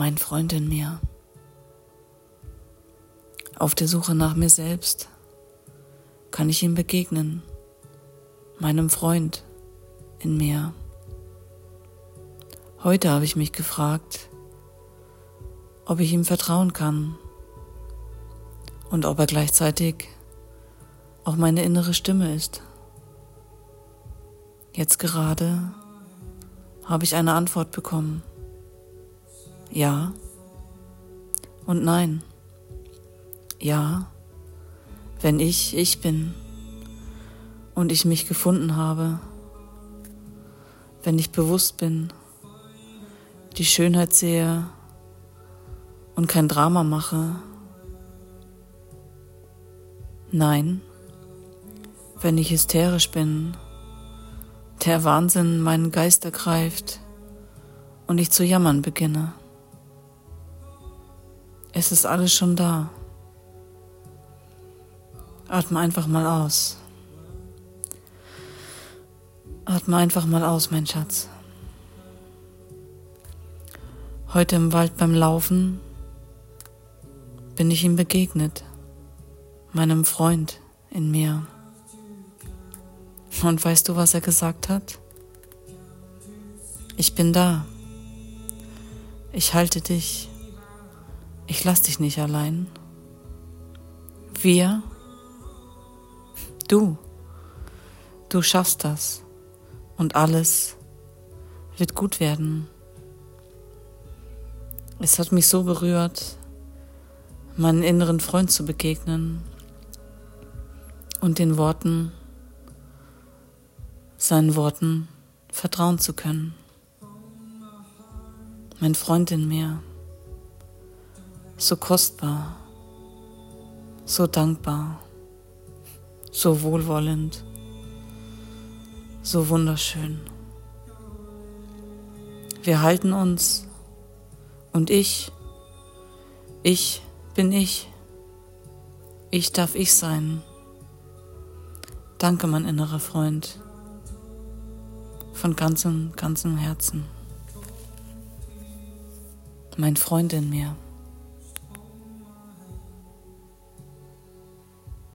mein Freund in mir. Auf der Suche nach mir selbst kann ich ihm begegnen, meinem Freund in mir. Heute habe ich mich gefragt, ob ich ihm vertrauen kann und ob er gleichzeitig auch meine innere Stimme ist. Jetzt gerade habe ich eine Antwort bekommen. Ja. Und nein. Ja, wenn ich ich bin. Und ich mich gefunden habe, wenn ich bewusst bin, die Schönheit sehe. Und kein Drama mache. Nein, wenn ich hysterisch bin, der Wahnsinn meinen Geist ergreift. Und ich zu jammern beginne. Es ist alles schon da. Atme einfach mal aus. Atme einfach mal aus, mein Schatz. Heute im Wald beim Laufen bin ich ihm begegnet, meinem Freund in mir. Und weißt du, was er gesagt hat? Ich bin da. Ich halte dich. Ich lass dich nicht allein. Wir, du, du schaffst das und alles wird gut werden. Es hat mich so berührt, meinen inneren Freund zu begegnen und den Worten, seinen Worten vertrauen zu können. Mein Freund in mir so kostbar, so dankbar, so wohlwollend, so wunderschön. Wir halten uns und ich, ich bin ich. Ich darf ich sein. Danke, mein innerer Freund. Von ganzem, ganzem Herzen. Mein Freund in mir.